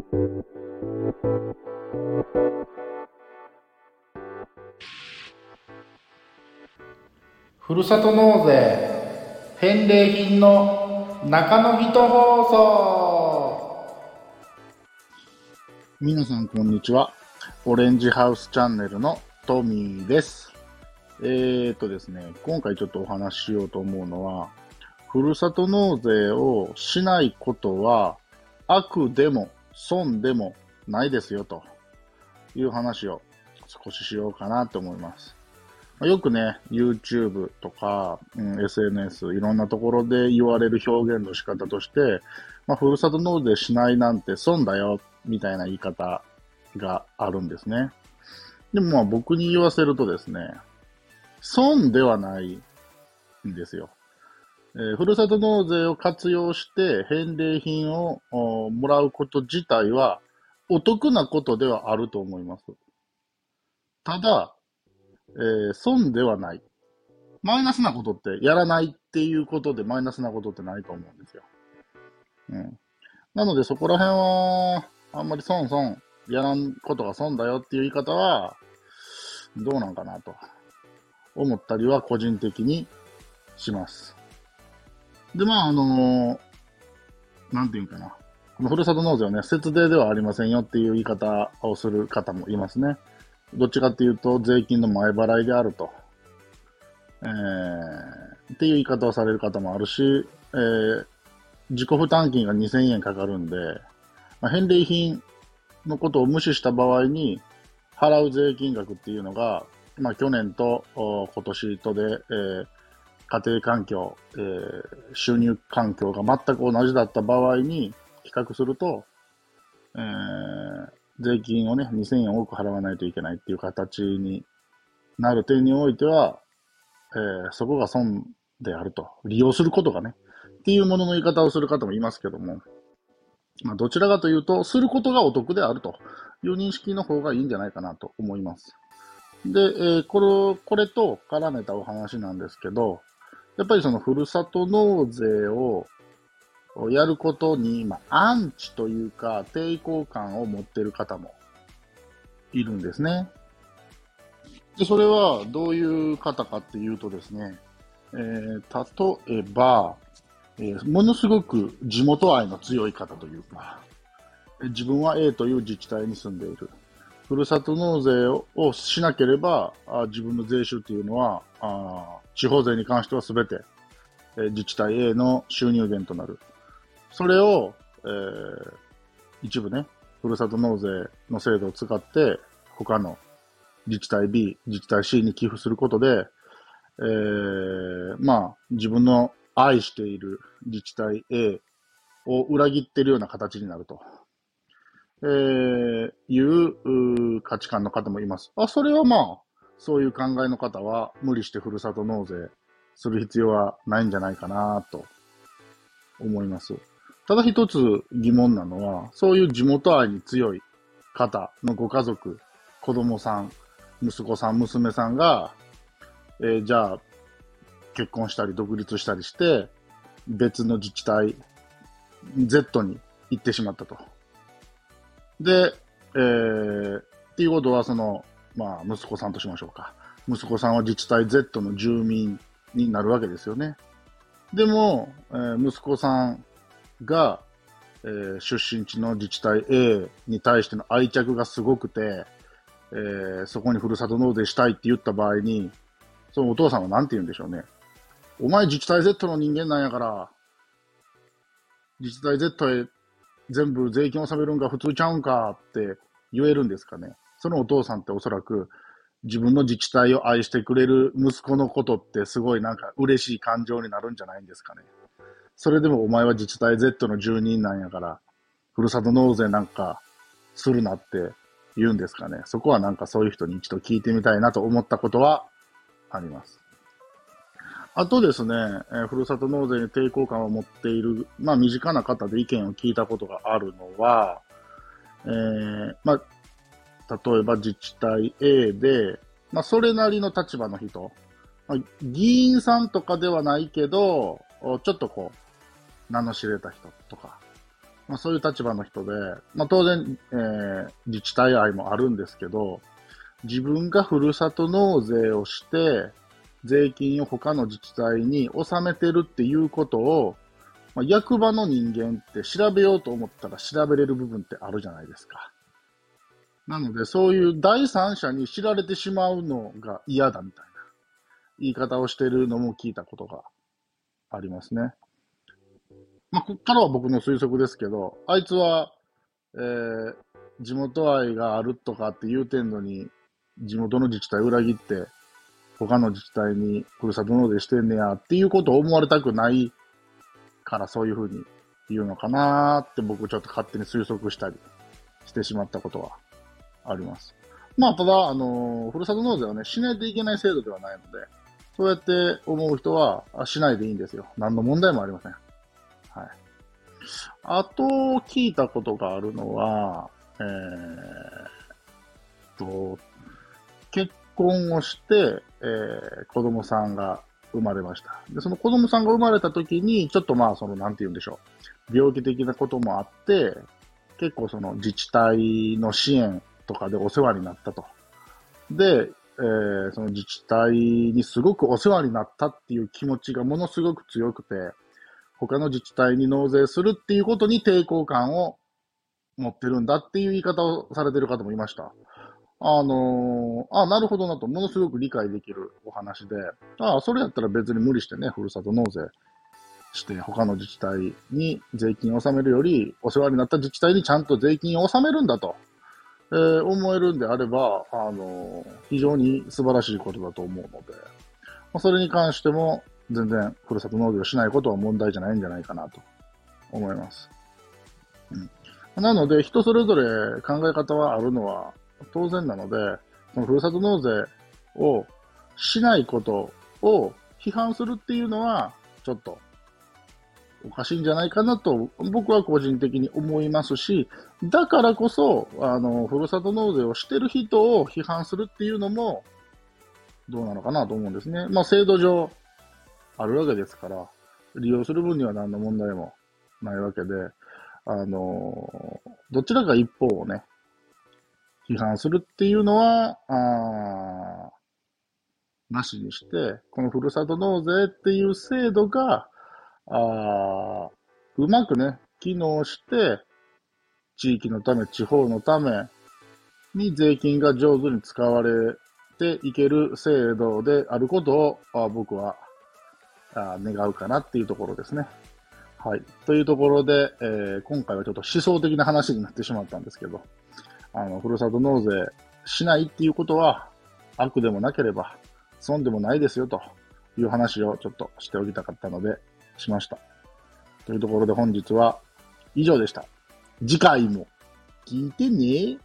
ふるさと納税返礼品の中の人放送皆さんこんにちは。オレンジハウスチャンネルのトミーです。えーとですね、今回ちょっとお話ししようと思うのは、ふるさと納税をしないことは悪でも損でもないですよという話を少ししようかなと思います。よくね、YouTube とか、うん、SNS、いろんなところで言われる表現の仕方として、まあ、ふるさと納税しないなんて損だよ、みたいな言い方があるんですね。でもまあ僕に言わせるとですね、損ではないんですよ。えーふるさと納税を活用して返礼品をもらうこと自体はお得なことではあると思います。ただ、えー損ではない。マイナスなことってやらないっていうことでマイナスなことってないと思うんですよ。うん。なのでそこら辺は、あんまり損損、やらんことが損だよっていう言い方は、どうなんかなと思ったりは個人的にします。で、まあ、あのなんていうかな。このふるさと納税はね、節税ではありませんよっていう言い方をする方もいますね。どっちかっていうと、税金の前払いであると。えー、っていう言い方をされる方もあるし、えー、自己負担金が2000円かかるんで、まあ、返礼品のことを無視した場合に、払う税金額っていうのが、まあ、去年と今年とで、えー家庭環境、えー収入環境が全く同じだった場合に比較すると、えー税金をね、2000円多く払わないといけないっていう形になる点においては、えーそこが損であると。利用することがね、っていうものの言い方をする方もいますけども、まあ、どちらかというと、することがお得であるという認識の方がいいんじゃないかなと思います。で、えーこれ、これと絡めたお話なんですけど、やっぱりそのふるさと納税をやることに、ま、アンチというか抵抗感を持っている方もいるんですね。で、それはどういう方かっていうとですね、えー例えば、えーものすごく地元愛の強い方というか、自分は A という自治体に住んでいる。ふるさと納税をしなければ、あ自分の税収っていうのは、あ地方税に関しては全て、えー自治体 A の収入源となる。それを、えー一部ね、ふるさと納税の制度を使って、他の自治体 B、自治体 C に寄付することで、えーまあ、自分の愛している自治体 A を裏切っているような形になると。えーいうう価値観の方もいます。あ、それはまあ、そういう考えの方は無理してふるさと納税する必要はないんじゃないかなと思います。ただ一つ疑問なのは、そういう地元愛に強い方のご家族、子供さん、息子さん、娘さんが、えーじゃあ、結婚したり独立したりして、別の自治体 Z に行ってしまったと。で、えー、っていうことは、その、まあ、息子さんとしましょうか。息子さんは自治体 Z の住民になるわけですよね。でも、えー息子さんが、えー出身地の自治体 A に対しての愛着がすごくて、えーそこにふるさと納税したいって言った場合に、そのお父さんは何て言うんでしょうね。お前自治体 Z の人間なんやから、自治体 Z へ全部税金を納めるんが普通ちゃうんかって言えるんですかね。そのお父さんっておそらく自分の自治体を愛してくれる息子のことってすごいなんか嬉しい感情になるんじゃないんですかね。それでもお前は自治体 Z の住人なんやから、ふるさと納税なんかするなって言うんですかね。そこはなんかそういう人に一度聞いてみたいなと思ったことはあります。あとですね、えーふるさと納税に抵抗感を持っている、まあ身近な方で意見を聞いたことがあるのは、えーまあ、例えば自治体 A で、まあそれなりの立場の人、まあ、議員さんとかではないけど、ちょっとこう、名の知れた人とか、まあ、そういう立場の人で、まあ、当然、えー、自治体愛もあるんですけど、自分がふるさと納税をして、税金を他の自治体に納めてるっていうことを、まあ、役場の人間って調べようと思ったら調べれる部分ってあるじゃないですか。なので、そういう第三者に知られてしまうのが嫌だみたいな言い方をしてるのも聞いたことがありますね。まあ、こっからは僕の推測ですけど、あいつは、えー、地元愛があるとかって言うてんのに、地元の自治体裏切って、他の自治体にふるさと納税してんねやっていうことを思われたくないからそういうふうに言うのかなーって僕ちょっと勝手に推測したりしてしまったことはあります。まあ、ただ、あの、ふるさと納税はね、しないといけない制度ではないので、そうやって思う人は、あしないでいいんですよ。何の問題もありません。はい。あと、聞いたことがあるのは、えー、と、結婚をして、えー、子供さんが生まれました。で、その子供さんが生まれた時に、ちょっとまあ、その、なんて言うんでしょう。病気的なこともあって、結構その自治体の支援とかでお世話になったと。で、えー、その自治体にすごくお世話になったっていう気持ちがものすごく強くて、他の自治体に納税するっていうことに抵抗感を持ってるんだっていう言い方をされてる方もいました。あのー、あ、なるほどなと、ものすごく理解できるお話で、ああ、それやったら別に無理してね、ふるさと納税して他の自治体に税金を納めるより、お世話になった自治体にちゃんと税金を納めるんだと、えー、思えるんであれば、あのー、非常に素晴らしいことだと思うので、まあ、それに関しても、全然、ふるさと納税をしないことは問題じゃないんじゃないかなと思います。うん、なので、人それぞれ考え方はあるのは当然なので、そのふるさと納税をしないことを批判するっていうのは、ちょっとおかしいんじゃないかなと僕は個人的に思いますし、だからこそ、あの、ふるさと納税をしてる人を批判するっていうのも、どうなのかなと思うんですね。まあ、制度上あるわけですから、利用する分には何の問題もないわけで、あの、どちらか一方をね、批判するっていうのは、あなしにして、このふるさと納税っていう制度が、あうまくね、機能して、地域のため、地方のために税金が上手に使われていける制度であることをあ僕はあ願うかなっていうところですね。はい。というところで、えー、今回はちょっと思想的な話になってしまったんですけど、あの、ふるさと納税しないっていうことは悪でもなければ損でもないですよという話をちょっとしておきたかったので、しました。というところで本日は以上でした。次回も聞いてね